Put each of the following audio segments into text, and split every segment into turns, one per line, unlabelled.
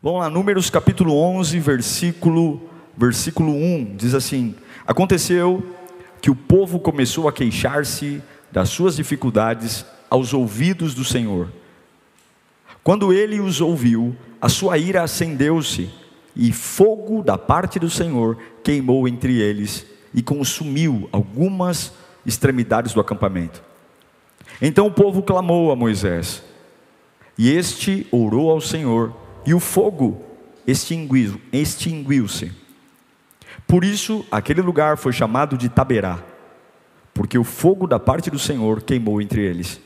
Vamos lá, Números capítulo 11, versículo, versículo 1, diz assim: Aconteceu que o povo começou a queixar-se das suas dificuldades aos ouvidos do Senhor. Quando ele os ouviu, a sua ira acendeu-se, e fogo da parte do Senhor queimou entre eles e consumiu algumas extremidades do acampamento. Então o povo clamou a Moisés, e este orou ao Senhor, e o fogo extinguiu-se. Extinguiu Por isso, aquele lugar foi chamado de Taberá, porque o fogo da parte do Senhor queimou entre eles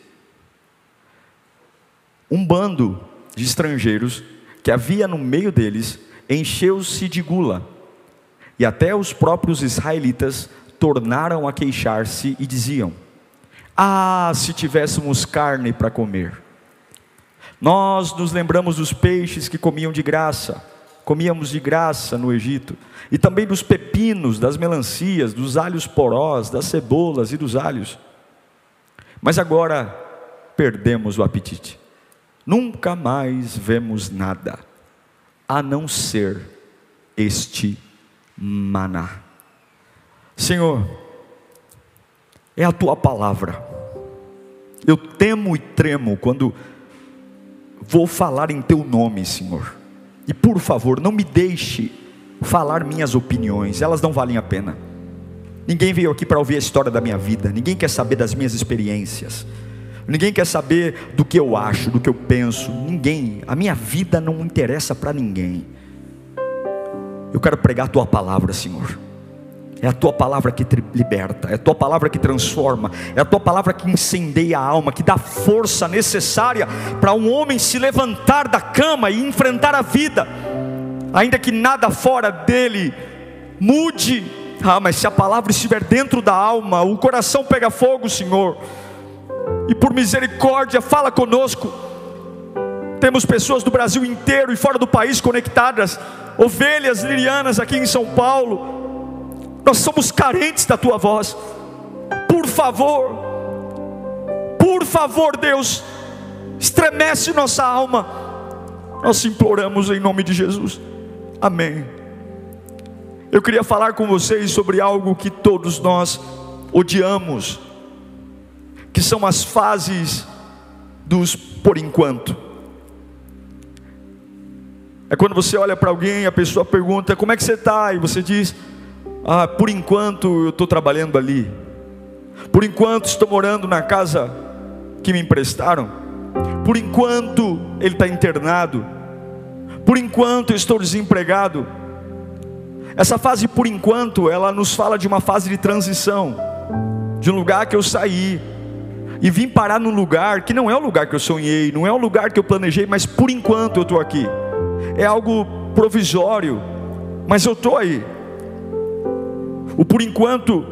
um bando de estrangeiros que havia no meio deles encheu-se de gula, e até os próprios israelitas tornaram a queixar-se e diziam: Ah, se tivéssemos carne para comer! Nós nos lembramos dos peixes que comiam de graça, comíamos de graça no Egito, e também dos pepinos, das melancias, dos alhos porós, das cebolas e dos alhos. Mas agora perdemos o apetite. Nunca mais vemos nada a não ser este maná. Senhor, é a tua palavra. Eu temo e tremo quando vou falar em teu nome, Senhor. E por favor, não me deixe falar minhas opiniões, elas não valem a pena. Ninguém veio aqui para ouvir a história da minha vida, ninguém quer saber das minhas experiências. Ninguém quer saber do que eu acho, do que eu penso. Ninguém. A minha vida não interessa para ninguém. Eu quero pregar a tua palavra, Senhor. É a tua palavra que liberta, é a tua palavra que transforma, é a tua palavra que incendeia a alma, que dá força necessária para um homem se levantar da cama e enfrentar a vida, ainda que nada fora dele mude. Ah, mas se a palavra estiver dentro da alma, o coração pega fogo, Senhor e por misericórdia, fala conosco. Temos pessoas do Brasil inteiro e fora do país conectadas, ovelhas lirianas aqui em São Paulo. Nós somos carentes da tua voz. Por favor, por favor, Deus, estremece nossa alma. Nós imploramos em nome de Jesus. Amém. Eu queria falar com vocês sobre algo que todos nós odiamos que são as fases dos por enquanto. É quando você olha para alguém, a pessoa pergunta: Como é que você está? E você diz: Ah, por enquanto eu estou trabalhando ali. Por enquanto estou morando na casa que me emprestaram. Por enquanto ele está internado. Por enquanto eu estou desempregado. Essa fase, por enquanto, ela nos fala de uma fase de transição, de um lugar que eu saí, e vim parar num lugar que não é o lugar que eu sonhei, não é o lugar que eu planejei, mas por enquanto eu estou aqui. É algo provisório, mas eu estou aí. O por enquanto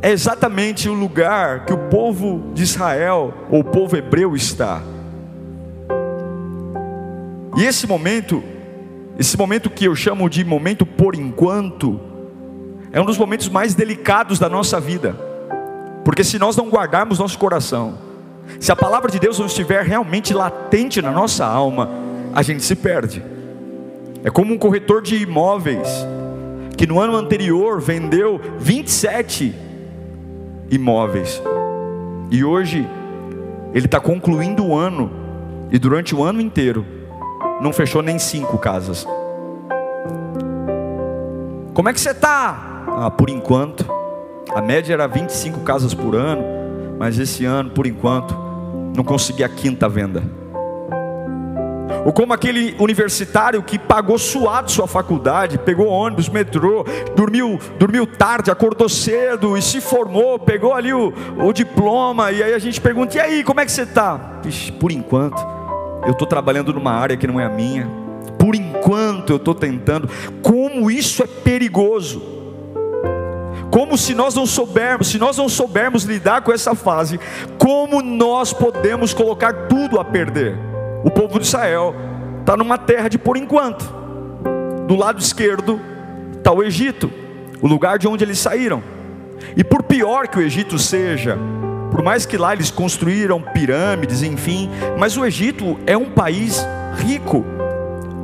é exatamente o lugar que o povo de Israel, ou o povo hebreu está. E esse momento, esse momento que eu chamo de momento por enquanto, é um dos momentos mais delicados da nossa vida. Porque se nós não guardarmos nosso coração, se a palavra de Deus não estiver realmente latente na nossa alma, a gente se perde. É como um corretor de imóveis que no ano anterior vendeu 27 imóveis e hoje ele está concluindo o ano e durante o ano inteiro não fechou nem cinco casas. Como é que você está? Ah, por enquanto a média era 25 casas por ano, mas esse ano, por enquanto, não consegui a quinta venda. Ou como aquele universitário que pagou suado sua faculdade, pegou ônibus, metrô, dormiu, dormiu tarde, acordou cedo e se formou, pegou ali o, o diploma, e aí a gente pergunta: e aí, como é que você está? Por enquanto, eu estou trabalhando numa área que não é a minha, Por enquanto eu estou tentando. Como isso é perigoso. Como se nós não soubermos, se nós não soubermos lidar com essa fase, como nós podemos colocar tudo a perder? O povo de Israel está numa terra de por enquanto. Do lado esquerdo está o Egito, o lugar de onde eles saíram. E por pior que o Egito seja, por mais que lá eles construíram pirâmides, enfim, mas o Egito é um país rico.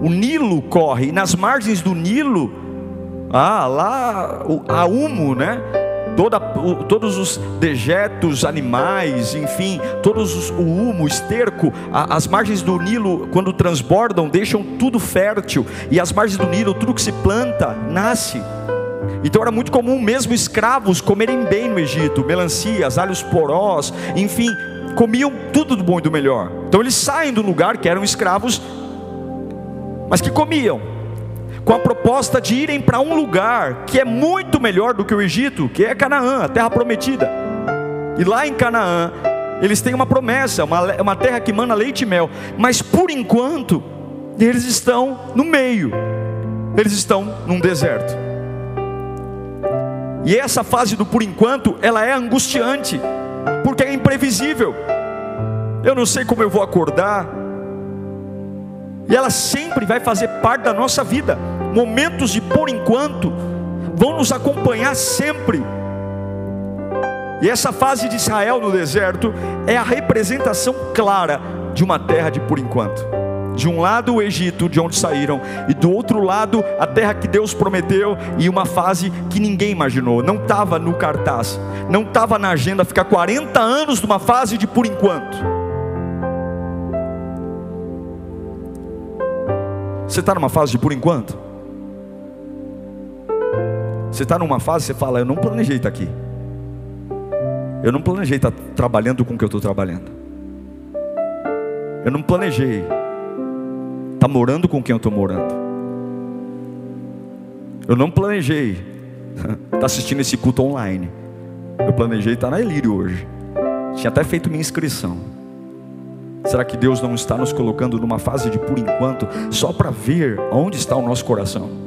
O Nilo corre, e nas margens do Nilo, ah, lá há humo, né? Toda, todos os dejetos animais, enfim, todos os, o humo, o esterco, a, as margens do Nilo, quando transbordam, deixam tudo fértil, e as margens do Nilo, tudo que se planta, nasce. Então era muito comum mesmo escravos comerem bem no Egito, melancias, alhos porós, enfim, comiam tudo do bom e do melhor. Então eles saem do lugar que eram escravos, mas que comiam, com a proposta de irem para um lugar que é muito melhor do que o Egito, que é Canaã, a terra prometida. E lá em Canaã, eles têm uma promessa, uma, uma terra que mana leite e mel, mas por enquanto, eles estão no meio, eles estão num deserto. E essa fase do por enquanto, ela é angustiante, porque é imprevisível. Eu não sei como eu vou acordar. E ela sempre vai fazer parte da nossa vida. Momentos de por enquanto vão nos acompanhar sempre. E essa fase de Israel no deserto é a representação clara de uma terra de por enquanto. De um lado o Egito, de onde saíram, e do outro lado a terra que Deus prometeu, e uma fase que ninguém imaginou, não estava no cartaz, não estava na agenda ficar 40 anos numa fase de por enquanto. Você está numa fase de por enquanto? Você está numa fase, você fala, eu não planejei estar aqui. Eu não planejei estar trabalhando com o que eu estou trabalhando. Eu não planejei Está morando com quem eu estou morando. Eu não planejei estar tá assistindo esse culto online. Eu planejei estar na Elírio hoje. Tinha até feito minha inscrição. Será que Deus não está nos colocando numa fase de por enquanto, só para ver onde está o nosso coração?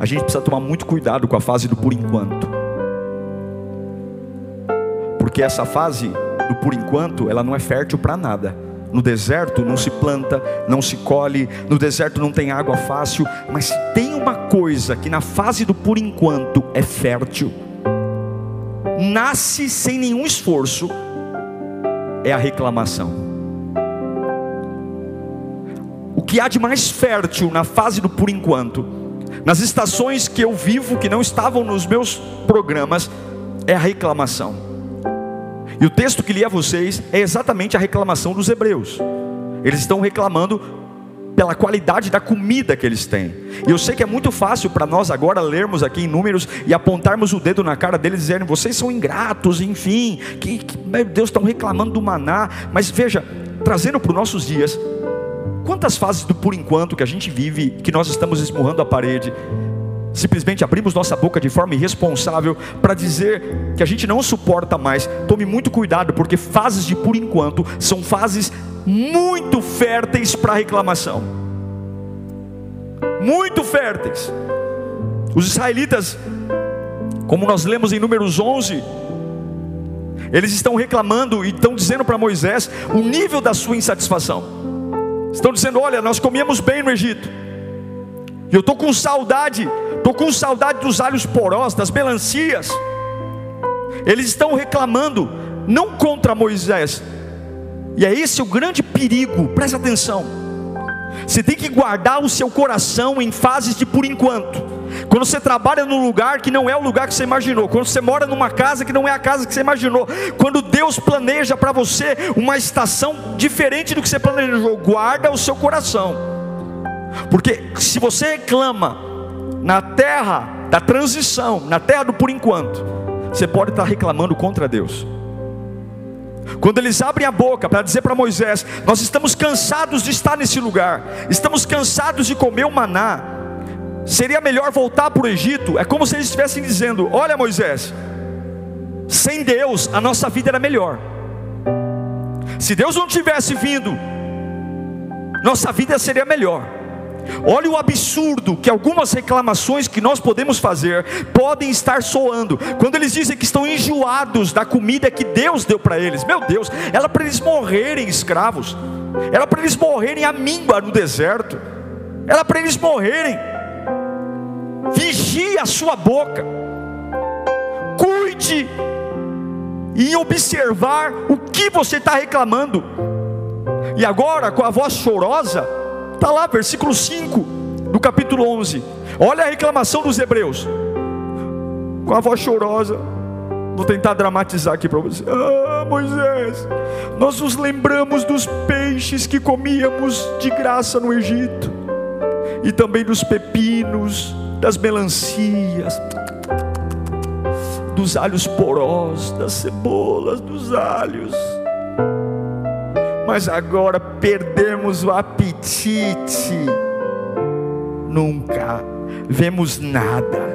A gente precisa tomar muito cuidado com a fase do por enquanto, porque essa fase do por enquanto, ela não é fértil para nada. No deserto não se planta, não se colhe, no deserto não tem água fácil, mas tem uma coisa que na fase do por enquanto é fértil, nasce sem nenhum esforço, é a reclamação. O que há de mais fértil na fase do por enquanto, nas estações que eu vivo que não estavam nos meus programas, é a reclamação. E o texto que li a vocês é exatamente a reclamação dos hebreus. Eles estão reclamando pela qualidade da comida que eles têm. E eu sei que é muito fácil para nós agora lermos aqui em números e apontarmos o dedo na cara deles dizendo: vocês são ingratos, enfim, que, que meu Deus, estão reclamando do maná. Mas veja, trazendo para os nossos dias, quantas fases do por enquanto que a gente vive, que nós estamos esmurrando a parede, simplesmente abrimos nossa boca de forma irresponsável para dizer que a gente não suporta mais. Tome muito cuidado, porque fases de por enquanto são fases muito férteis para reclamação. Muito férteis. Os israelitas, como nós lemos em Números 11, eles estão reclamando e estão dizendo para Moisés o nível da sua insatisfação. Estão dizendo: Olha, nós comíamos bem no Egito, e eu estou com saudade Estou com saudade dos alhos porós, das melancias. Eles estão reclamando, não contra Moisés. E é esse o grande perigo, presta atenção. Você tem que guardar o seu coração em fases de por enquanto. Quando você trabalha num lugar que não é o lugar que você imaginou, quando você mora numa casa que não é a casa que você imaginou, quando Deus planeja para você uma estação diferente do que você planejou, guarda o seu coração. Porque se você reclama na terra da transição, na terra do por enquanto, você pode estar reclamando contra Deus. Quando eles abrem a boca para dizer para Moisés: Nós estamos cansados de estar nesse lugar, estamos cansados de comer o maná, seria melhor voltar para o Egito. É como se eles estivessem dizendo: Olha, Moisés, sem Deus a nossa vida era melhor. Se Deus não tivesse vindo, nossa vida seria melhor. Olha o absurdo que algumas reclamações que nós podemos fazer podem estar soando. Quando eles dizem que estão enjoados da comida que Deus deu para eles. Meu Deus, era para eles morrerem escravos. Era para eles morrerem à míngua no deserto. Era para eles morrerem. Vigie a sua boca. Cuide em observar o que você está reclamando. E agora, com a voz chorosa, Está lá, versículo 5 do capítulo 11. Olha a reclamação dos hebreus. Com a voz chorosa. Vou tentar dramatizar aqui para você. Ah, Moisés, nós nos lembramos dos peixes que comíamos de graça no Egito, e também dos pepinos, das melancias, dos alhos porós, das cebolas, dos alhos mas agora perdemos o apetite. Nunca vemos nada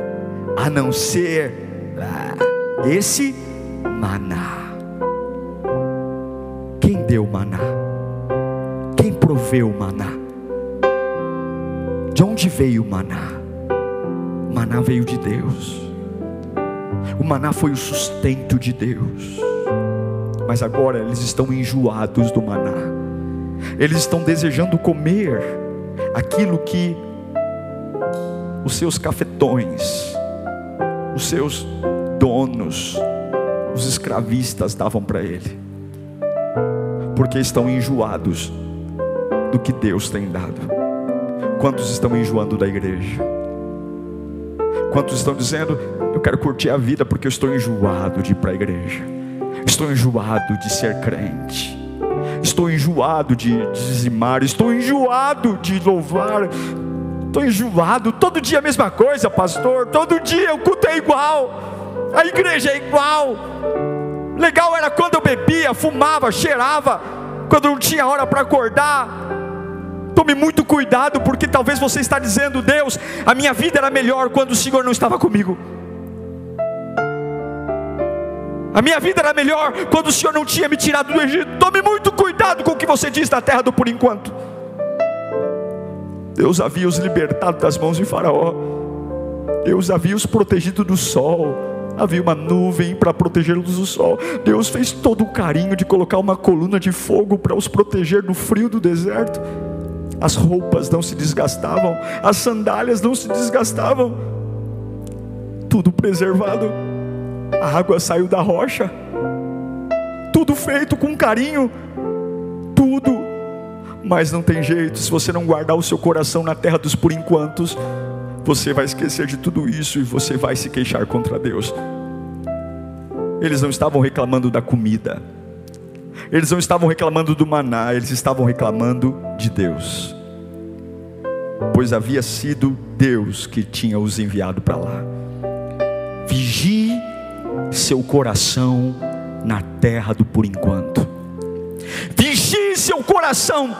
a não ser ah, esse maná. Quem deu maná? Quem proveu o maná? De onde veio o maná? O maná veio de Deus. O maná foi o sustento de Deus mas agora eles estão enjoados do maná, eles estão desejando comer aquilo que os seus cafetões, os seus donos, os escravistas davam para ele, porque estão enjoados do que Deus tem dado. Quantos estão enjoando da igreja? Quantos estão dizendo, eu quero curtir a vida porque eu estou enjoado de ir para a igreja? Estou enjoado de ser crente. Estou enjoado de dizimar. Estou enjoado de louvar. Estou enjoado. Todo dia a mesma coisa, pastor. Todo dia o culto é igual. A igreja é igual. Legal era quando eu bebia, fumava, cheirava. Quando não tinha hora para acordar. Tome muito cuidado, porque talvez você está dizendo, Deus, a minha vida era melhor quando o Senhor não estava comigo. A minha vida era melhor quando o Senhor não tinha me tirado do Egito. Tome muito cuidado com o que você diz na terra do por enquanto. Deus havia os libertado das mãos de Faraó. Deus havia os protegido do sol. Havia uma nuvem para protegê-los do sol. Deus fez todo o carinho de colocar uma coluna de fogo para os proteger do frio do deserto. As roupas não se desgastavam, as sandálias não se desgastavam. Tudo preservado a água saiu da rocha, tudo feito com carinho, tudo, mas não tem jeito, se você não guardar o seu coração na terra dos por enquantos, você vai esquecer de tudo isso e você vai se queixar contra Deus. Eles não estavam reclamando da comida, eles não estavam reclamando do maná, eles estavam reclamando de Deus, pois havia sido Deus que tinha os enviado para lá. Vigie seu coração na terra do por enquanto. Vigie seu coração.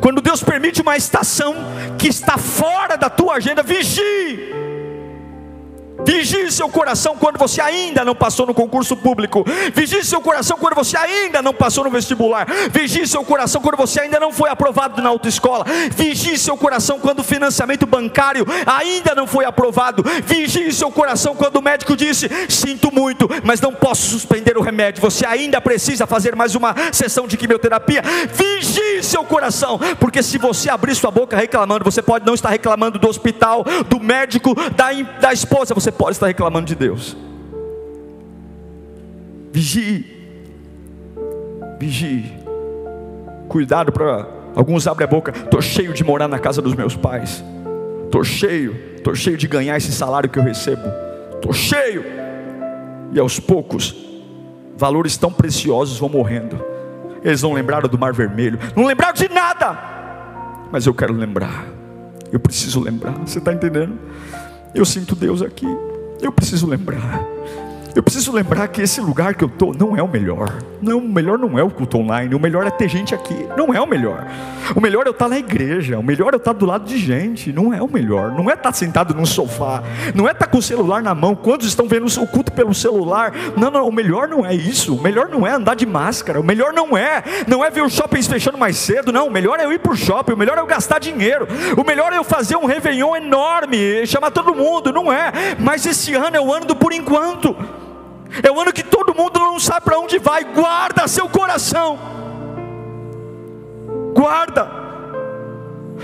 Quando Deus permite uma estação que está fora da tua agenda, vigie Vigie seu coração quando você ainda não passou no concurso público. Vigie seu coração quando você ainda não passou no vestibular. Vigie seu coração quando você ainda não foi aprovado na autoescola. Vigie seu coração quando o financiamento bancário ainda não foi aprovado. Vigie seu coração quando o médico disse: Sinto muito, mas não posso suspender o remédio. Você ainda precisa fazer mais uma sessão de quimioterapia. Vigie seu coração, porque se você abrir sua boca reclamando, você pode não estar reclamando do hospital, do médico, da, da esposa. Você pode estar reclamando de Deus. Vigie. Vigie. Cuidado para alguns abrem a boca. Estou cheio de morar na casa dos meus pais. Estou cheio. Estou cheio de ganhar esse salário que eu recebo. Estou cheio. E aos poucos, valores tão preciosos vão morrendo. Eles não lembraram do Mar Vermelho. Não lembraram de nada. Mas eu quero lembrar. Eu preciso lembrar. Você está entendendo? Eu sinto Deus aqui. Eu preciso lembrar. Eu preciso lembrar que esse lugar que eu estou não é o melhor. Não, o melhor não é o culto online. O melhor é ter gente aqui. Não é o melhor. O melhor é eu estar na igreja. O melhor é eu estar do lado de gente. Não é o melhor. Não é estar sentado num sofá. Não é estar com o celular na mão. Quantos estão vendo o culto pelo celular? Não, não. O melhor não é isso. O melhor não é andar de máscara. O melhor não é. Não é ver os shoppings fechando mais cedo. Não. O melhor é eu ir para o shopping. O melhor é eu gastar dinheiro. O melhor é eu fazer um réveillon enorme. Chamar todo mundo. Não é. Mas esse ano é o ano do por enquanto. É o ano que todo mundo não sabe para onde vai. Guarda seu coração. Guarda.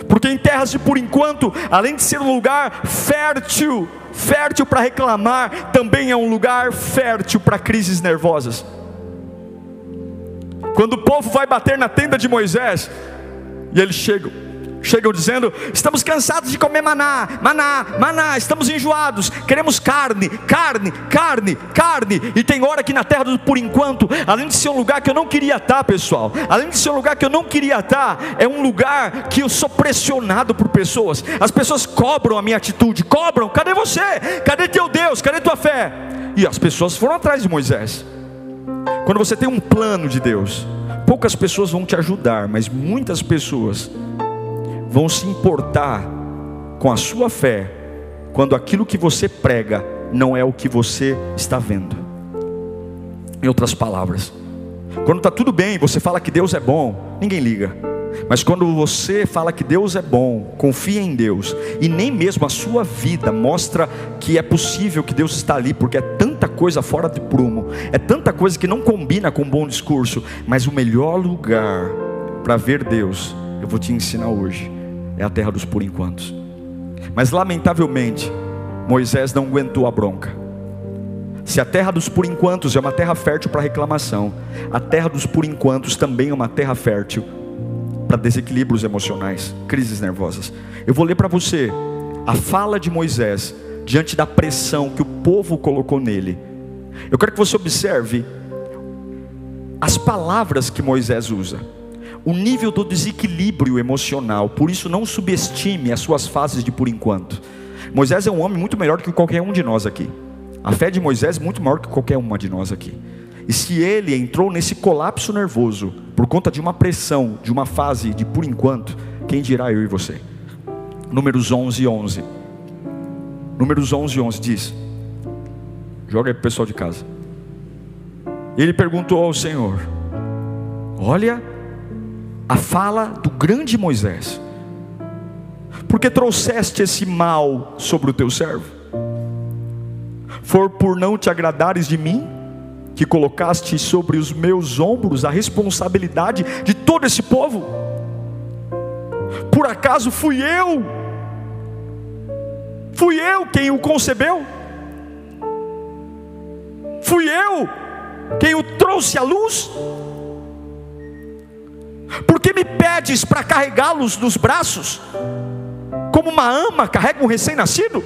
Porque em terras de por enquanto, além de ser um lugar fértil, fértil para reclamar, também é um lugar fértil para crises nervosas. Quando o povo vai bater na tenda de Moisés, e eles chegam, chegam dizendo: Estamos cansados de comer maná, maná, maná, estamos enjoados, queremos carne, carne, carne, carne. E tem hora que na terra do por enquanto, além de ser um lugar que eu não queria estar, pessoal, além de ser um lugar que eu não queria estar, é um lugar que eu sou pressionado por pessoas. As pessoas cobram a minha atitude, cobram: cadê você? Cadê teu Deus? Cadê tua fé? E as pessoas foram atrás de Moisés. Quando você tem um plano de Deus, poucas pessoas vão te ajudar, mas muitas pessoas vão se importar com a sua fé quando aquilo que você prega não é o que você está vendo. Em outras palavras, quando está tudo bem, você fala que Deus é bom, ninguém liga. Mas quando você fala que Deus é bom, confia em Deus, e nem mesmo a sua vida mostra que é possível que Deus está ali, porque é tanta coisa fora de prumo, é tanta coisa que não combina com um bom discurso, mas o melhor lugar para ver Deus, eu vou te ensinar hoje é a terra dos por enquantos. Mas lamentavelmente, Moisés não aguentou a bronca. Se a terra dos por enquantos é uma terra fértil para reclamação, a terra dos por enquantos também é uma terra fértil para desequilíbrios emocionais, crises nervosas. Eu vou ler para você a fala de Moisés diante da pressão que o povo colocou nele. Eu quero que você observe as palavras que Moisés usa o nível do desequilíbrio emocional. Por isso, não subestime as suas fases de por enquanto. Moisés é um homem muito melhor do que qualquer um de nós aqui. A fé de Moisés é muito maior que qualquer uma de nós aqui. E se ele entrou nesse colapso nervoso por conta de uma pressão, de uma fase de por enquanto, quem dirá eu e você? Números 11 11. Números 11 11 diz: Joga aí para o pessoal de casa. Ele perguntou ao Senhor: Olha, a fala do grande Moisés. Porque trouxeste esse mal sobre o teu servo? For por não te agradares de mim, que colocaste sobre os meus ombros a responsabilidade de todo esse povo? Por acaso fui eu? Fui eu quem o concebeu? Fui eu quem o trouxe à luz? Porque me pedes para carregá-los nos braços, como uma ama carrega um recém-nascido?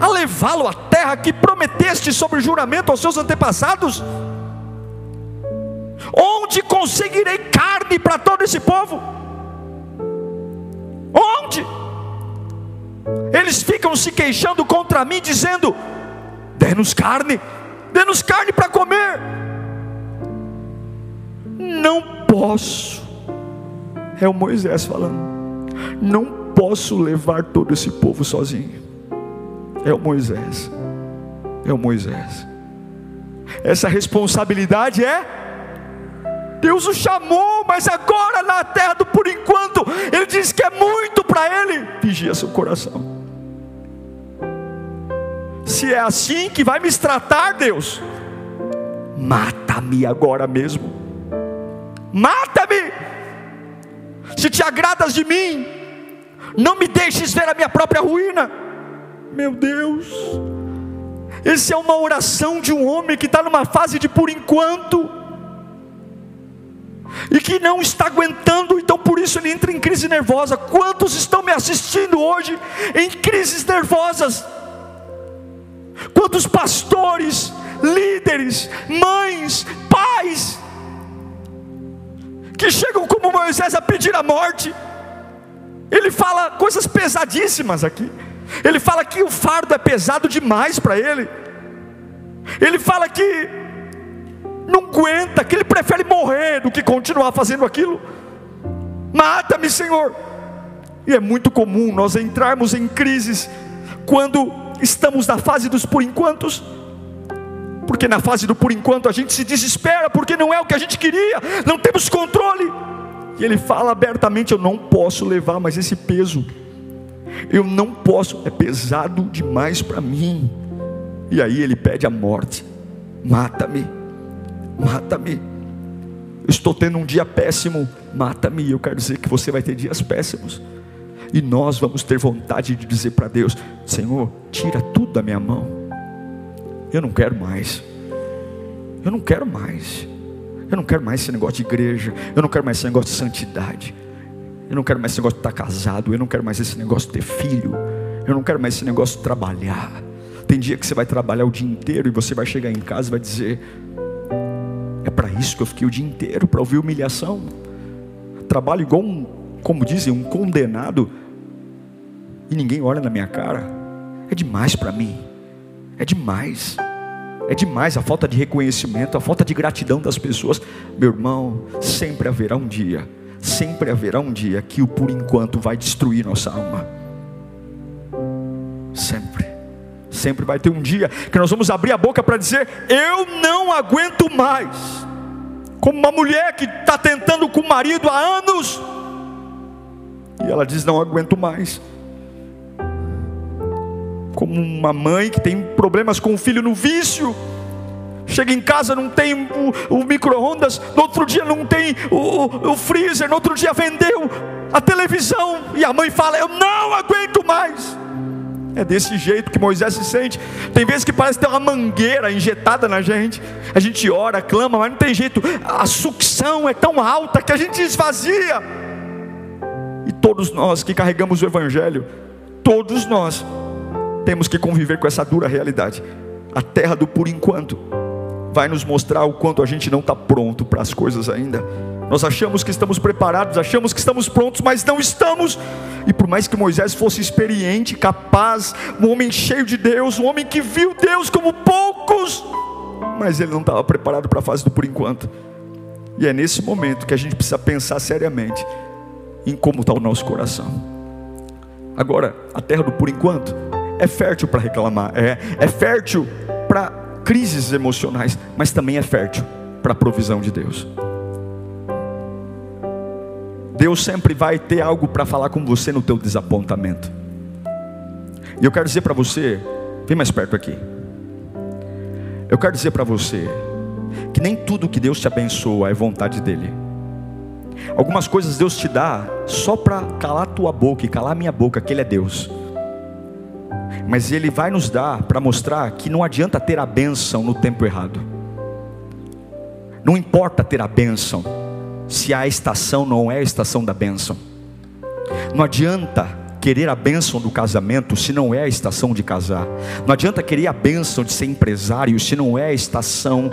A levá-lo à terra que prometeste sobre juramento aos seus antepassados? Onde conseguirei carne para todo esse povo? Onde? Eles ficam se queixando contra mim, dizendo: dê-nos carne, dê-nos carne para comer não posso. É o Moisés falando. Não posso levar todo esse povo sozinho. É o Moisés. É o Moisés. Essa responsabilidade é Deus o chamou, mas agora na terra do por enquanto, ele diz que é muito para ele. Vigia seu coração. Se é assim que vai me tratar, Deus, mata-me agora mesmo mata-me. Se te agradas de mim, não me deixes ver a minha própria ruína. Meu Deus, essa é uma oração de um homem que está numa fase de por enquanto, e que não está aguentando, então por isso ele entra em crise nervosa. Quantos estão me assistindo hoje em crises nervosas? Quantos pastores, líderes, mães, pais, que chegam como Moisés a pedir a morte. Ele fala coisas pesadíssimas aqui. Ele fala que o fardo é pesado demais para ele. Ele fala que não aguenta, que ele prefere morrer do que continuar fazendo aquilo. Mata-me, Senhor. E é muito comum nós entrarmos em crises quando estamos na fase dos por enquantos. Porque na fase do por enquanto a gente se desespera porque não é o que a gente queria, não temos controle. E ele fala abertamente: Eu não posso levar mais esse peso, eu não posso, é pesado demais para mim. E aí ele pede a morte: Mata-me, mata-me. Estou tendo um dia péssimo, mata-me. Eu quero dizer que você vai ter dias péssimos. E nós vamos ter vontade de dizer para Deus: Senhor, tira tudo da minha mão. Eu não quero mais. Eu não quero mais. Eu não quero mais esse negócio de igreja. Eu não quero mais esse negócio de santidade. Eu não quero mais esse negócio de estar casado. Eu não quero mais esse negócio de ter filho. Eu não quero mais esse negócio de trabalhar. Tem dia que você vai trabalhar o dia inteiro e você vai chegar em casa e vai dizer: É para isso que eu fiquei o dia inteiro para ouvir humilhação. Trabalho igual um, como dizem, um condenado e ninguém olha na minha cara. É demais para mim. É demais. É demais a falta de reconhecimento, a falta de gratidão das pessoas. Meu irmão, sempre haverá um dia, sempre haverá um dia que o por enquanto vai destruir nossa alma. Sempre. Sempre vai ter um dia que nós vamos abrir a boca para dizer: Eu não aguento mais. Como uma mulher que está tentando com o marido há anos, e ela diz: Não aguento mais como uma mãe que tem problemas com o filho no vício. Chega em casa, não tem o, o micro-ondas, no outro dia não tem o, o freezer, no outro dia vendeu a televisão, e a mãe fala: Eu não aguento mais. É desse jeito que Moisés se sente. Tem vezes que parece ter uma mangueira injetada na gente. A gente ora, clama, mas não tem jeito. A sucção é tão alta que a gente esvazia. E todos nós que carregamos o Evangelho, todos nós temos que conviver com essa dura realidade. A terra do por enquanto vai nos mostrar o quanto a gente não está pronto para as coisas ainda. Nós achamos que estamos preparados, achamos que estamos prontos, mas não estamos. E por mais que Moisés fosse experiente, capaz, um homem cheio de Deus, um homem que viu Deus como poucos, mas ele não estava preparado para a fase do por enquanto. E é nesse momento que a gente precisa pensar seriamente em como está o nosso coração. Agora, a terra do por enquanto é fértil para reclamar, é, é fértil para crises emocionais, mas também é fértil para a provisão de Deus. Deus sempre vai ter algo para falar com você no teu desapontamento. E eu quero dizer para você, vem mais perto aqui. Eu quero dizer para você que nem tudo que Deus te abençoa é vontade dele. Algumas coisas Deus te dá só para calar tua boca e calar minha boca, que ele é Deus mas Ele vai nos dar para mostrar que não adianta ter a bênção no tempo errado. Não importa ter a bênção, se a estação não é a estação da bênção. Não adianta querer a bênção do casamento se não é a estação de casar. Não adianta querer a bênção de ser empresário se não é a estação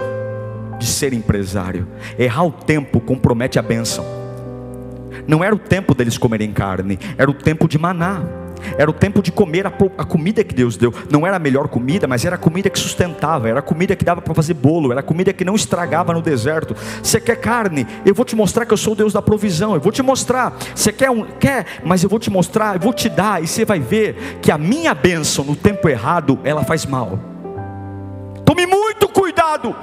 de ser empresário. Errar o tempo compromete a bênção. Não era o tempo deles comerem carne, era o tempo de maná. Era o tempo de comer a, a, comida que Deus deu. Não era a melhor comida, mas era a comida que sustentava, era a comida que dava para fazer bolo, era a comida que não estragava no deserto. Você quer carne? Eu vou te mostrar que eu sou o Deus da provisão. Eu vou te mostrar. Você quer um? Quer? Mas eu vou te mostrar, eu vou te dar, e você vai ver que a minha bênção no tempo errado, ela faz mal. Tome muito cuidado.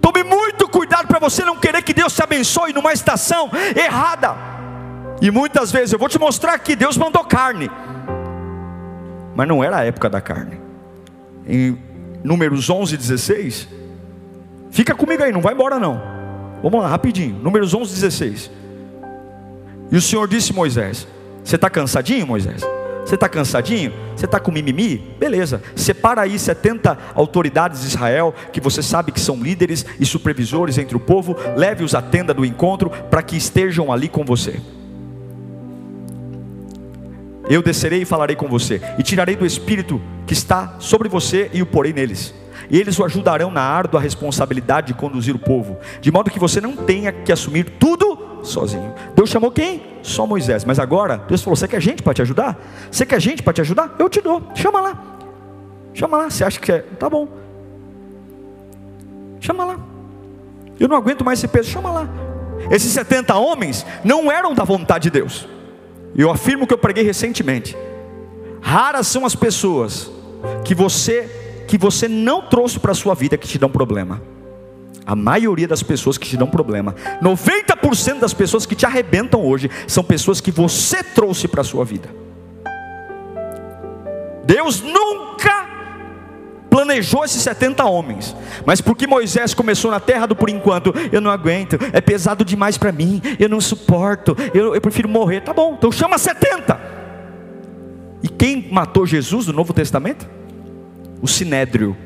Tome muito cuidado para você não querer que Deus te abençoe numa estação errada. E muitas vezes eu vou te mostrar que Deus mandou carne, mas não era a época da carne. Em Números 11, 16, fica comigo aí, não vai embora não. Vamos lá, rapidinho. Números 11, 16. E o Senhor disse Moisés: Você está cansadinho, Moisés? Você está cansadinho? Você está com mimimi? Beleza. Separa aí 70 autoridades de Israel, que você sabe que são líderes e supervisores entre o povo. Leve-os à tenda do encontro para que estejam ali com você. Eu descerei e falarei com você, e tirarei do espírito que está sobre você e o porei neles. E eles o ajudarão na árdua responsabilidade de conduzir o povo, de modo que você não tenha que assumir tudo sozinho. Deus chamou quem? Só Moisés. Mas agora, Deus falou: Você quer gente para te ajudar? Você quer gente para te ajudar? Eu te dou. Chama lá. Chama lá. Você acha que é? Tá bom. Chama lá. Eu não aguento mais esse peso. Chama lá. Esses 70 homens não eram da vontade de Deus. Eu afirmo que eu preguei recentemente. Raras são as pessoas que você que você não trouxe para a sua vida que te dão problema. A maioria das pessoas que te dão problema, 90% das pessoas que te arrebentam hoje, são pessoas que você trouxe para a sua vida. Deus nunca planejou esses 70 homens, mas porque Moisés começou na terra do por enquanto, eu não aguento, é pesado demais para mim, eu não suporto, eu, eu prefiro morrer. Tá bom, então chama 70. E quem matou Jesus no Novo Testamento? O Sinédrio,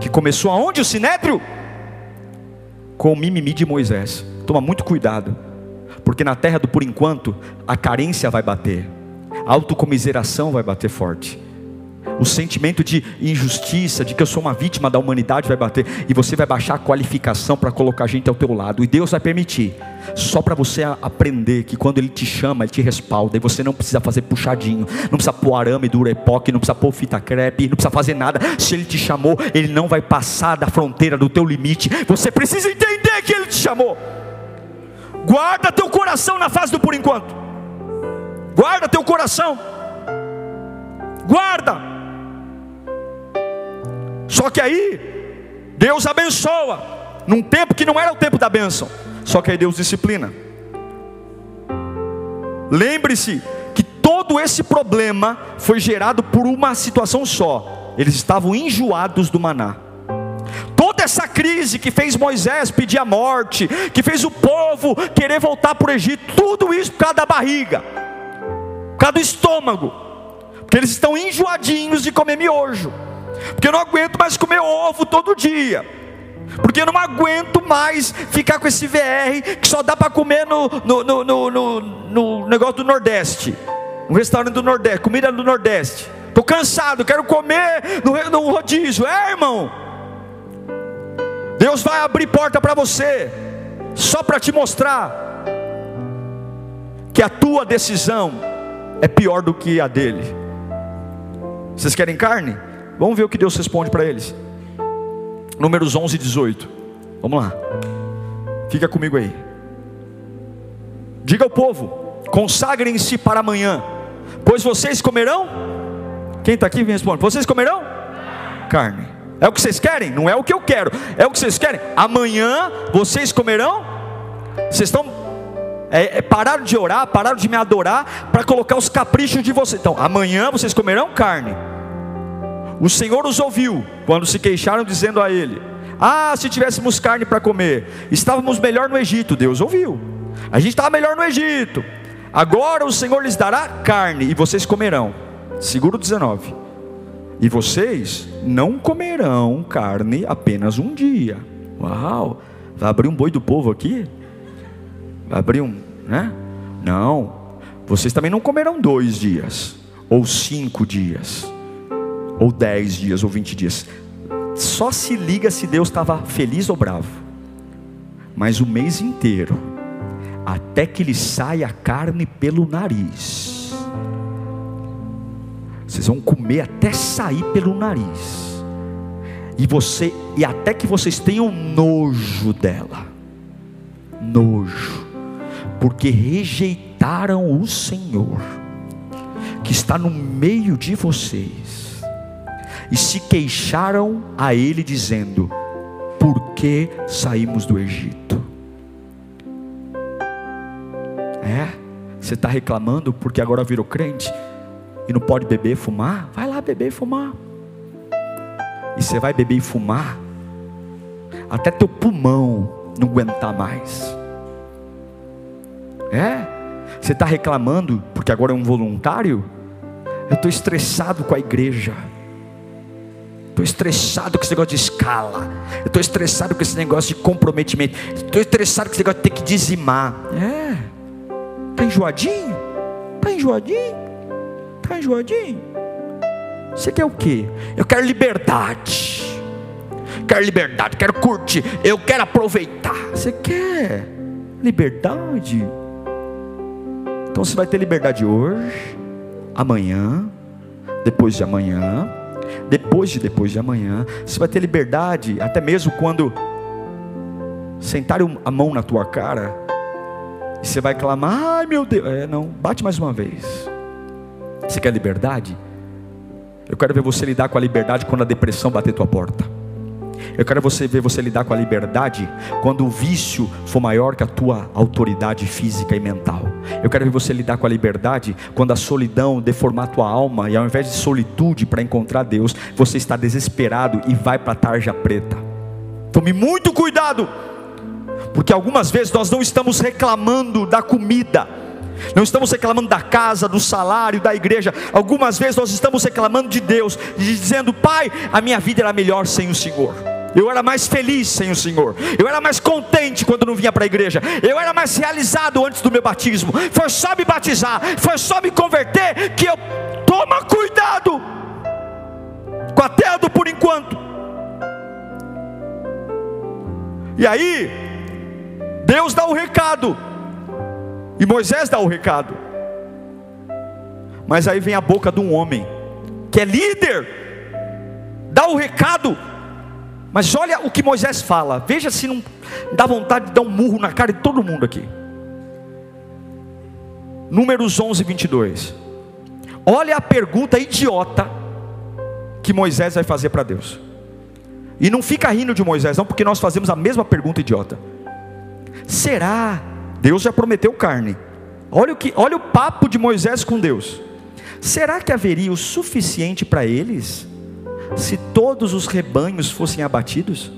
que começou aonde o Sinédrio? com o mimimi de Moisés. Toma muito cuidado, porque na terra do por enquanto a carência vai bater, a autocomiseração vai bater forte. O sentimento de injustiça, de que eu sou uma vítima da humanidade vai bater e você vai baixar a qualificação para colocar gente ao teu lado. E Deus vai permitir, só para você aprender que quando Ele te chama, Ele te respalda e você não precisa fazer puxadinho, não precisa pôr arame do urepoque, não precisa pôr fita crepe, não precisa fazer nada. Se Ele te chamou, Ele não vai passar da fronteira do teu limite. Você precisa entender que Ele te chamou. Guarda teu coração na fase do por enquanto. Guarda teu coração. Guarda. Só que aí, Deus abençoa, num tempo que não era o tempo da bênção, só que aí Deus disciplina. Lembre-se que todo esse problema foi gerado por uma situação só: eles estavam enjoados do maná. Toda essa crise que fez Moisés pedir a morte, que fez o povo querer voltar para o Egito, tudo isso por causa da barriga, por causa do estômago, porque eles estão enjoadinhos de comer miojo porque eu não aguento mais comer ovo todo dia, porque eu não aguento mais ficar com esse VR que só dá para comer no, no, no, no, no negócio do Nordeste, um restaurante do Nordeste, comida do Nordeste. Estou cansado, quero comer no, no rodízio, é irmão. Deus vai abrir porta para você, só para te mostrar que a tua decisão é pior do que a dele. Vocês querem carne? Vamos ver o que Deus responde para eles. Números 11 e 18. Vamos lá. Fica comigo aí. Diga ao povo: consagrem-se para amanhã, pois vocês comerão. Quem está aqui me responde: vocês comerão? Carne. É o que vocês querem? Não é o que eu quero. É o que vocês querem? Amanhã vocês comerão? Vocês estão é, é, pararam de orar, pararam de me adorar para colocar os caprichos de vocês. Então, amanhã vocês comerão carne. O Senhor os ouviu quando se queixaram, dizendo a ele: Ah, se tivéssemos carne para comer, estávamos melhor no Egito. Deus ouviu. A gente estava melhor no Egito. Agora o Senhor lhes dará carne e vocês comerão. Seguro 19. E vocês não comerão carne apenas um dia. Uau! Vai abrir um boi do povo aqui? Vai abrir um, né? Não. Vocês também não comerão dois dias ou cinco dias ou 10 dias, ou 20 dias. Só se liga se Deus estava feliz ou bravo. Mas o mês inteiro, até que lhe saia a carne pelo nariz. Vocês vão comer até sair pelo nariz. E você e até que vocês tenham nojo dela. Nojo. Porque rejeitaram o Senhor que está no meio de vocês e se queixaram a ele, dizendo: Por que saímos do Egito? É, você está reclamando porque agora virou crente e não pode beber fumar? Vai lá beber e fumar. E você vai beber e fumar até teu pulmão não aguentar mais. É, você está reclamando porque agora é um voluntário? Eu estou estressado com a igreja. Estou estressado com esse negócio de escala. Estou estressado com esse negócio de comprometimento. Estou estressado com esse negócio de ter que dizimar. É. Está enjoadinho? Está enjoadinho? Está enjoadinho? Você quer o quê? Eu quero liberdade. Quero liberdade, quero curtir. Eu quero aproveitar. Você quer? Liberdade. Então você vai ter liberdade hoje, amanhã, depois de amanhã, depois de depois de amanhã. Você vai ter liberdade até mesmo quando sentarem a mão na tua cara e você vai clamar: "Ai, meu Deus". É, não, bate mais uma vez. Você quer liberdade? Eu quero ver você lidar com a liberdade quando a depressão bater tua porta. Eu quero você ver você lidar com a liberdade quando o vício for maior que a tua autoridade física e mental. Eu quero ver você lidar com a liberdade quando a solidão deformar a tua alma e ao invés de solitude para encontrar Deus, você está desesperado e vai para a tarja preta. Tome muito cuidado, porque algumas vezes nós não estamos reclamando da comida não estamos reclamando da casa, do salário, da igreja. Algumas vezes nós estamos reclamando de Deus, dizendo: Pai, a minha vida era melhor sem o Senhor. Eu era mais feliz sem o Senhor. Eu era mais contente quando não vinha para a igreja. Eu era mais realizado antes do meu batismo. Foi só me batizar, foi só me converter que eu toma cuidado com a terra do por enquanto. E aí Deus dá o recado. E Moisés dá o recado. Mas aí vem a boca de um homem, que é líder, dá o recado. Mas olha o que Moisés fala. Veja se não dá vontade de dar um murro na cara de todo mundo aqui. Números 11, 22. Olha a pergunta idiota que Moisés vai fazer para Deus. E não fica rindo de Moisés, não, porque nós fazemos a mesma pergunta idiota. Será Deus já prometeu carne. Olha o que, olha o papo de Moisés com Deus. Será que haveria o suficiente para eles se todos os rebanhos fossem abatidos?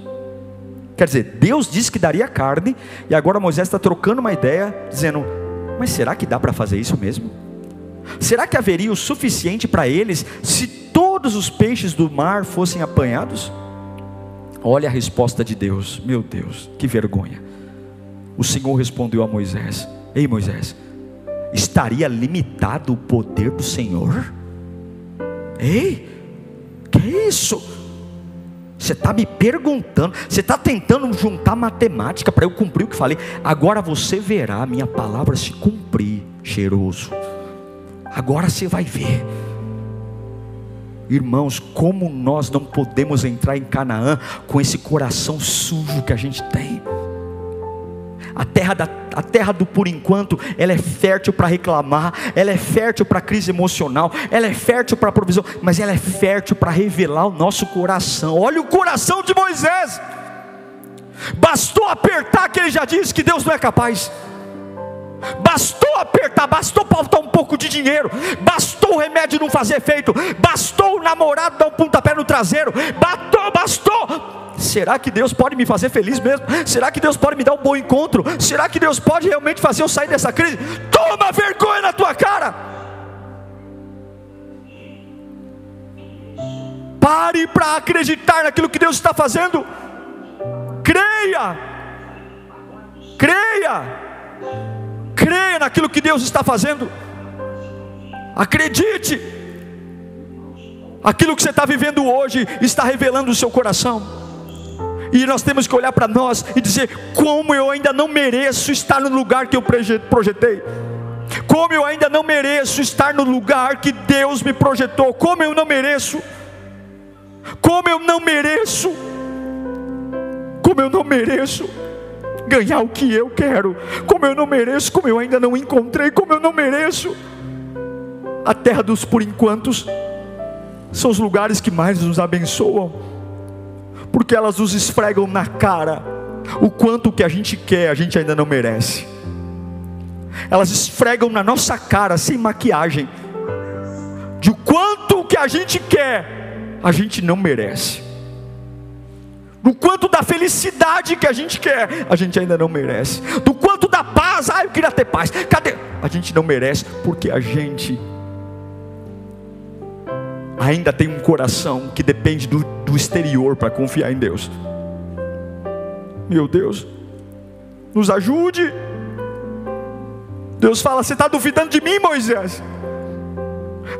Quer dizer, Deus disse que daria carne e agora Moisés está trocando uma ideia, dizendo: Mas será que dá para fazer isso mesmo? Será que haveria o suficiente para eles se todos os peixes do mar fossem apanhados? Olha a resposta de Deus, meu Deus, que vergonha. O Senhor respondeu a Moisés: Ei Moisés, estaria limitado o poder do Senhor? Ei, que é isso? Você está me perguntando, você está tentando juntar matemática para eu cumprir o que falei. Agora você verá a minha palavra se cumprir, cheiroso. Agora você vai ver. Irmãos, como nós não podemos entrar em Canaã com esse coração sujo que a gente tem. A terra, da, a terra do por enquanto, ela é fértil para reclamar, ela é fértil para crise emocional, ela é fértil para provisão, mas ela é fértil para revelar o nosso coração. Olha o coração de Moisés. Bastou apertar que ele já disse que Deus não é capaz. Bastou apertar, bastou faltar um pouco de dinheiro, bastou o remédio não fazer efeito, bastou o namorado dar um pontapé no traseiro, bastou, bastou Será que Deus pode me fazer feliz mesmo? Será que Deus pode me dar um bom encontro? Será que Deus pode realmente fazer eu sair dessa crise? Toma vergonha na tua cara! Pare para acreditar naquilo que Deus está fazendo. Creia, creia, creia naquilo que Deus está fazendo. Acredite, aquilo que você está vivendo hoje está revelando o seu coração. E nós temos que olhar para nós e dizer: como eu ainda não mereço estar no lugar que eu projetei. Como eu ainda não mereço estar no lugar que Deus me projetou. Como eu não mereço. Como eu não mereço. Como eu não mereço ganhar o que eu quero. Como eu não mereço, como eu ainda não encontrei, como eu não mereço. A terra dos por enquantos são os lugares que mais nos abençoam porque elas nos esfregam na cara o quanto que a gente quer, a gente ainda não merece. Elas esfregam na nossa cara sem maquiagem, de o quanto que a gente quer, a gente não merece. Do quanto da felicidade que a gente quer, a gente ainda não merece. Do quanto da paz, ah, eu queria ter paz. Cadê? A gente não merece porque a gente ainda tem um coração que depende do, do exterior para confiar em Deus. Meu Deus, nos ajude. Deus fala: Você está duvidando de mim, Moisés?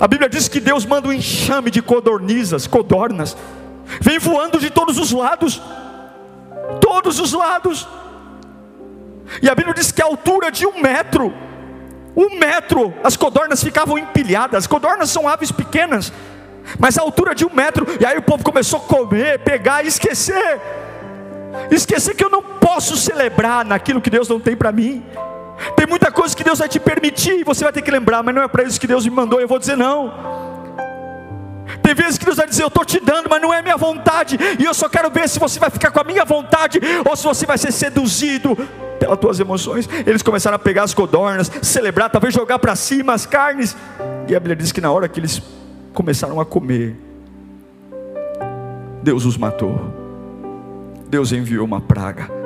A Bíblia diz que Deus manda um enxame de codornizas, codornas, vem voando de todos os lados, todos os lados. E a Bíblia diz que a altura de um metro, um metro, as codornas ficavam empilhadas. As codornas são aves pequenas, mas a altura de um metro. E aí o povo começou a comer, pegar e esquecer. Esquecer que eu não posso celebrar naquilo que Deus não tem para mim. Tem muita coisa que Deus vai te permitir e você vai ter que lembrar, mas não é para isso que Deus me mandou. Eu vou dizer não. Tem vezes que Deus vai dizer: Eu estou te dando, mas não é minha vontade, e eu só quero ver se você vai ficar com a minha vontade ou se você vai ser seduzido pelas tuas emoções. Eles começaram a pegar as codornas, celebrar, talvez jogar para cima as carnes, e a Bíblia diz que na hora que eles começaram a comer, Deus os matou, Deus enviou uma praga.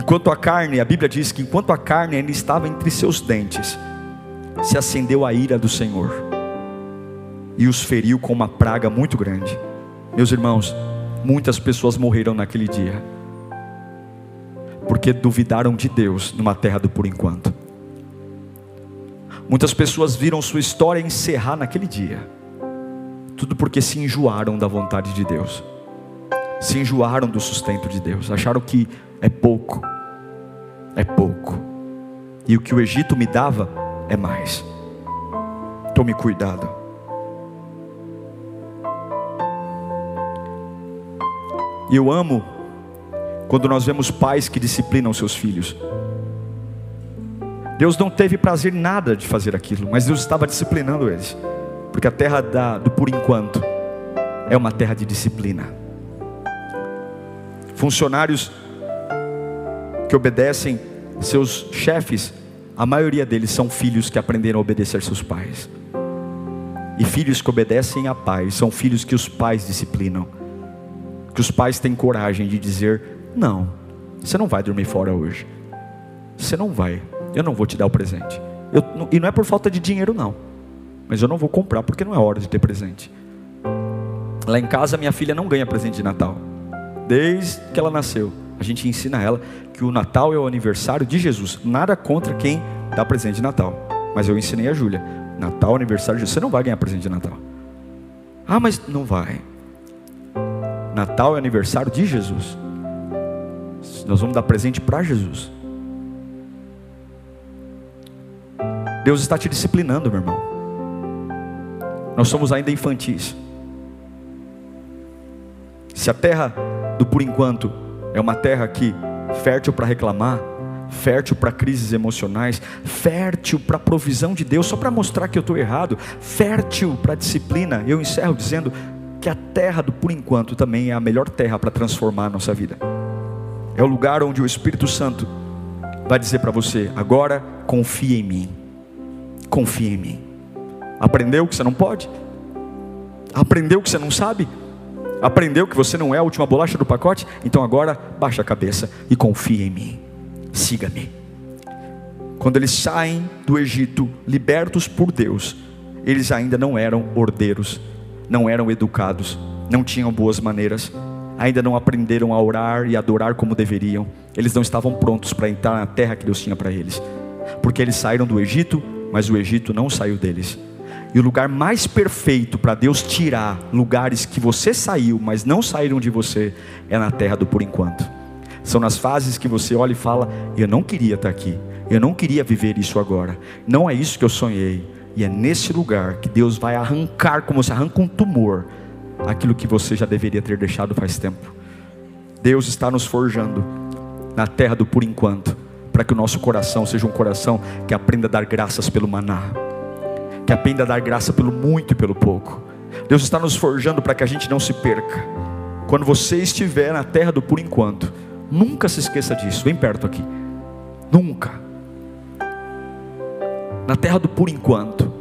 Enquanto a carne, a Bíblia diz que enquanto a carne ainda estava entre seus dentes, se acendeu a ira do Senhor e os feriu com uma praga muito grande. Meus irmãos, muitas pessoas morreram naquele dia, porque duvidaram de Deus numa terra do por enquanto. Muitas pessoas viram sua história encerrar naquele dia, tudo porque se enjoaram da vontade de Deus, se enjoaram do sustento de Deus, acharam que é pouco, é pouco, e o que o Egito me dava é mais. Tome cuidado. E eu amo quando nós vemos pais que disciplinam seus filhos. Deus não teve prazer nada de fazer aquilo, mas Deus estava disciplinando eles, porque a terra da, do por enquanto é uma terra de disciplina. Funcionários que obedecem seus chefes, a maioria deles são filhos que aprenderam a obedecer seus pais. E filhos que obedecem a pais são filhos que os pais disciplinam. Que os pais têm coragem de dizer: Não, você não vai dormir fora hoje. Você não vai. Eu não vou te dar o presente. Eu, e não é por falta de dinheiro, não. Mas eu não vou comprar porque não é hora de ter presente. Lá em casa, minha filha não ganha presente de Natal. Desde que ela nasceu. A gente ensina ela que o Natal é o aniversário de Jesus. Nada contra quem dá presente de Natal. Mas eu ensinei a Júlia: Natal, aniversário de Jesus. Você não vai ganhar presente de Natal. Ah, mas não vai. Natal é aniversário de Jesus. Nós vamos dar presente para Jesus. Deus está te disciplinando, meu irmão. Nós somos ainda infantis. Se a terra do por enquanto é uma terra que fértil para reclamar, fértil para crises emocionais, fértil para a provisão de Deus, só para mostrar que eu estou errado, fértil para disciplina. Eu encerro dizendo que a terra do por enquanto também é a melhor terra para transformar a nossa vida. É o lugar onde o Espírito Santo vai dizer para você: agora confia em mim, confia em mim. Aprendeu que você não pode? Aprendeu que você não sabe? Aprendeu que você não é a última bolacha do pacote? Então agora baixa a cabeça e confia em mim. Siga-me. Quando eles saem do Egito, libertos por Deus, eles ainda não eram ordeiros, não eram educados, não tinham boas maneiras, ainda não aprenderam a orar e adorar como deveriam. Eles não estavam prontos para entrar na terra que Deus tinha para eles, porque eles saíram do Egito, mas o Egito não saiu deles. E o lugar mais perfeito para Deus tirar lugares que você saiu, mas não saíram de você, é na terra do por enquanto. São nas fases que você olha e fala: Eu não queria estar aqui, eu não queria viver isso agora, não é isso que eu sonhei. E é nesse lugar que Deus vai arrancar, como se arranca um tumor, aquilo que você já deveria ter deixado faz tempo. Deus está nos forjando na terra do por enquanto, para que o nosso coração seja um coração que aprenda a dar graças pelo maná que aprenda a dar graça pelo muito e pelo pouco. Deus está nos forjando para que a gente não se perca. Quando você estiver na terra do por enquanto, nunca se esqueça disso. Vem perto aqui. Nunca. Na terra do por enquanto,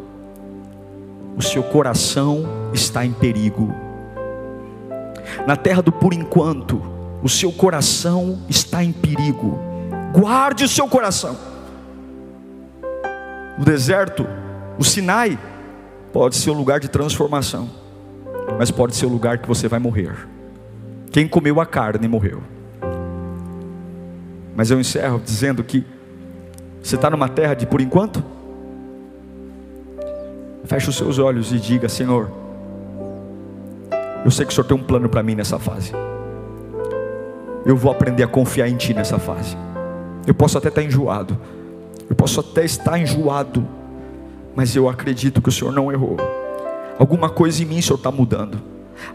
o seu coração está em perigo. Na terra do por enquanto, o seu coração está em perigo. Guarde o seu coração. O deserto o Sinai pode ser um lugar de transformação, mas pode ser o um lugar que você vai morrer. Quem comeu a carne morreu. Mas eu encerro dizendo que você está numa terra de por enquanto. Feche os seus olhos e diga: Senhor, Eu sei que o Senhor tem um plano para mim nessa fase. Eu vou aprender a confiar em Ti nessa fase. Eu posso até estar enjoado. Eu posso até estar enjoado. Mas eu acredito que o Senhor não errou. Alguma coisa em mim o Senhor está mudando.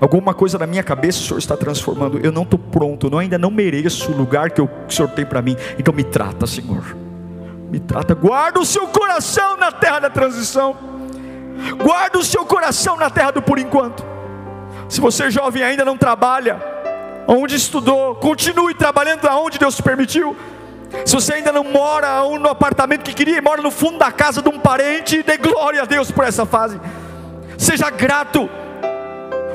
Alguma coisa na minha cabeça o Senhor está transformando. Eu não estou pronto, eu ainda não mereço o lugar que o Senhor tem para mim. Então me trata, Senhor. Me trata. Guarda o seu coração na terra da transição. Guarda o seu coração na terra do por enquanto. Se você jovem ainda não trabalha, onde estudou, continue trabalhando aonde Deus te permitiu. Se você ainda não mora no apartamento que queria, mora no fundo da casa de um parente, dê glória a Deus por essa fase. Seja grato.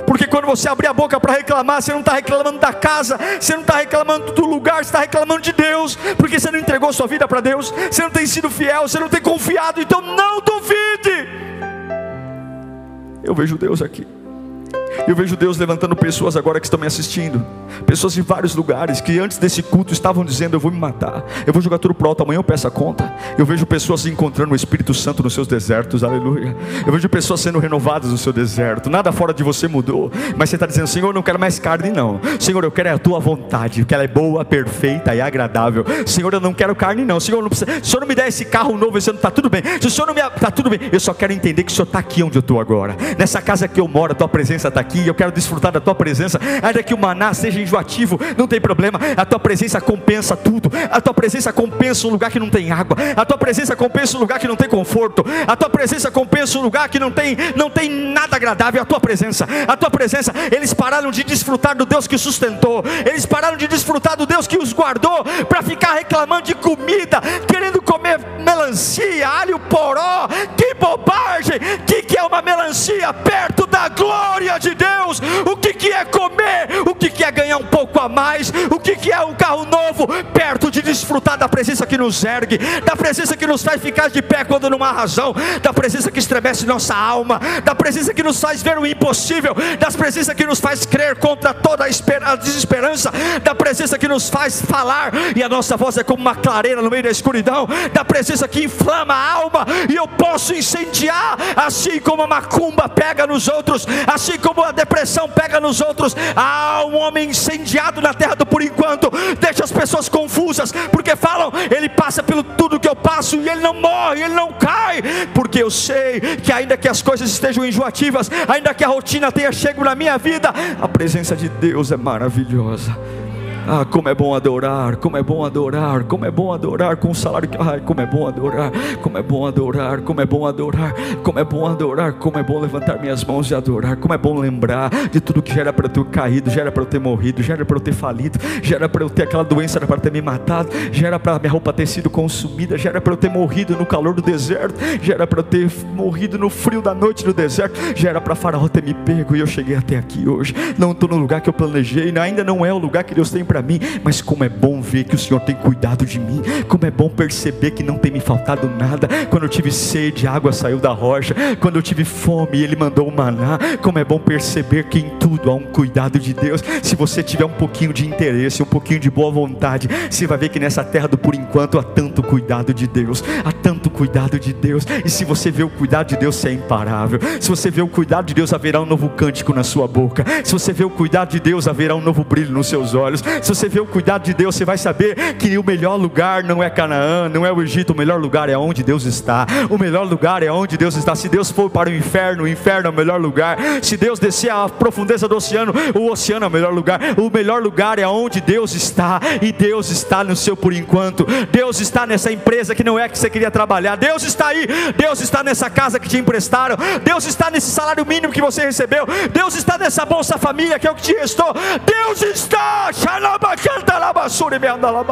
Porque quando você abrir a boca para reclamar, você não está reclamando da casa, você não está reclamando do lugar, você está reclamando de Deus, porque você não entregou sua vida para Deus, você não tem sido fiel, você não tem confiado, então não duvide. Eu vejo Deus aqui. Eu vejo Deus levantando pessoas agora que estão me assistindo, pessoas de vários lugares que antes desse culto estavam dizendo: Eu vou me matar, eu vou jogar tudo pro alto, amanhã eu peço a conta. Eu vejo pessoas encontrando o Espírito Santo nos seus desertos, aleluia. Eu vejo pessoas sendo renovadas no seu deserto, nada fora de você mudou, mas você está dizendo: Senhor, eu não quero mais carne, não. Senhor, eu quero a tua vontade, que ela é boa, perfeita e agradável. Senhor, eu não quero carne, não. Senhor, não precisa, se o Senhor não me der esse carro novo, esse ano está tudo bem. Se o Senhor não me. Está tudo bem, eu só quero entender que o Senhor está aqui onde eu estou agora, nessa casa que eu moro, a tua presença está aqui, eu quero desfrutar da tua presença, ainda que o maná seja enjoativo, não tem problema, a tua presença compensa tudo, a tua presença compensa um lugar que não tem água, a tua presença compensa um lugar que não tem conforto, a tua presença compensa um lugar que não tem, não tem nada agradável, a tua presença, a tua presença, eles pararam de desfrutar do Deus que sustentou, eles pararam de desfrutar do Deus que os guardou, para ficar reclamando de comida, querendo comer melancia, alho poró, que bobagem, que que é uma melancia perto da glória de Deus, o que, que é comer, o que, que é ganhar um pouco a mais, o que, que é um carro novo, perto de desfrutar da presença que nos ergue, da presença que nos faz ficar de pé quando não há razão, da presença que estremece nossa alma, da presença que nos faz ver o impossível, das presença que nos faz crer contra toda a desesperança, da presença que nos faz falar e a nossa voz é como uma clareira no meio da escuridão, da presença que inflama a alma e eu posso incendiar, assim como a macumba pega nos outros, assim como a depressão pega nos outros. Há um homem incendiado na terra do por enquanto, deixa as pessoas confusas, porque falam, ele passa pelo tudo que eu passo e ele não morre, ele não cai, porque eu sei que ainda que as coisas estejam enjoativas, ainda que a rotina tenha chego na minha vida, a presença de Deus é maravilhosa. Ah, como é bom adorar, como é bom adorar, como é bom adorar com o salário que. Ai, como é bom adorar, como é bom adorar, como é bom adorar, como é bom adorar, como é bom levantar minhas mãos e adorar, como é bom lembrar de tudo que já era para eu ter caído, já era para eu ter morrido, já era para eu ter falido, já era para eu ter aquela doença, era para ter me matado, já era para minha roupa ter sido consumida, já era para eu ter morrido no calor do deserto, já era para eu ter morrido no frio da noite do deserto, já era para Faraó ter me pego e eu cheguei até aqui hoje. Não estou no lugar que eu planejei, ainda não é o lugar que Deus tem para para mim, mas como é bom ver que o Senhor tem cuidado de mim, como é bom perceber que não tem me faltado nada. Quando eu tive sede, a água saiu da rocha, quando eu tive fome, Ele mandou o maná. Como é bom perceber que em tudo há um cuidado de Deus. Se você tiver um pouquinho de interesse, um pouquinho de boa vontade, você vai ver que nessa terra do por enquanto há tanto cuidado de Deus, há tanto cuidado de Deus. E se você vê o cuidado de Deus, você é imparável. Se você vê o cuidado de Deus, haverá um novo cântico na sua boca. Se você vê o cuidado de Deus, haverá um novo brilho nos seus olhos. Se você vê o cuidado de Deus, você vai saber que o melhor lugar não é Canaã, não é o Egito, o melhor lugar é onde Deus está. O melhor lugar é onde Deus está. Se Deus for para o inferno, o inferno é o melhor lugar. Se Deus descer à profundeza do oceano, o oceano é o melhor lugar. O melhor lugar é onde Deus está, e Deus está no seu por enquanto. Deus está nessa empresa que não é que você queria trabalhar. Deus está aí. Deus está nessa casa que te emprestaram. Deus está nesse salário mínimo que você recebeu. Deus está nessa bolsa família que é o que te restou. Deus está. Canta lá, basura e me anda lá.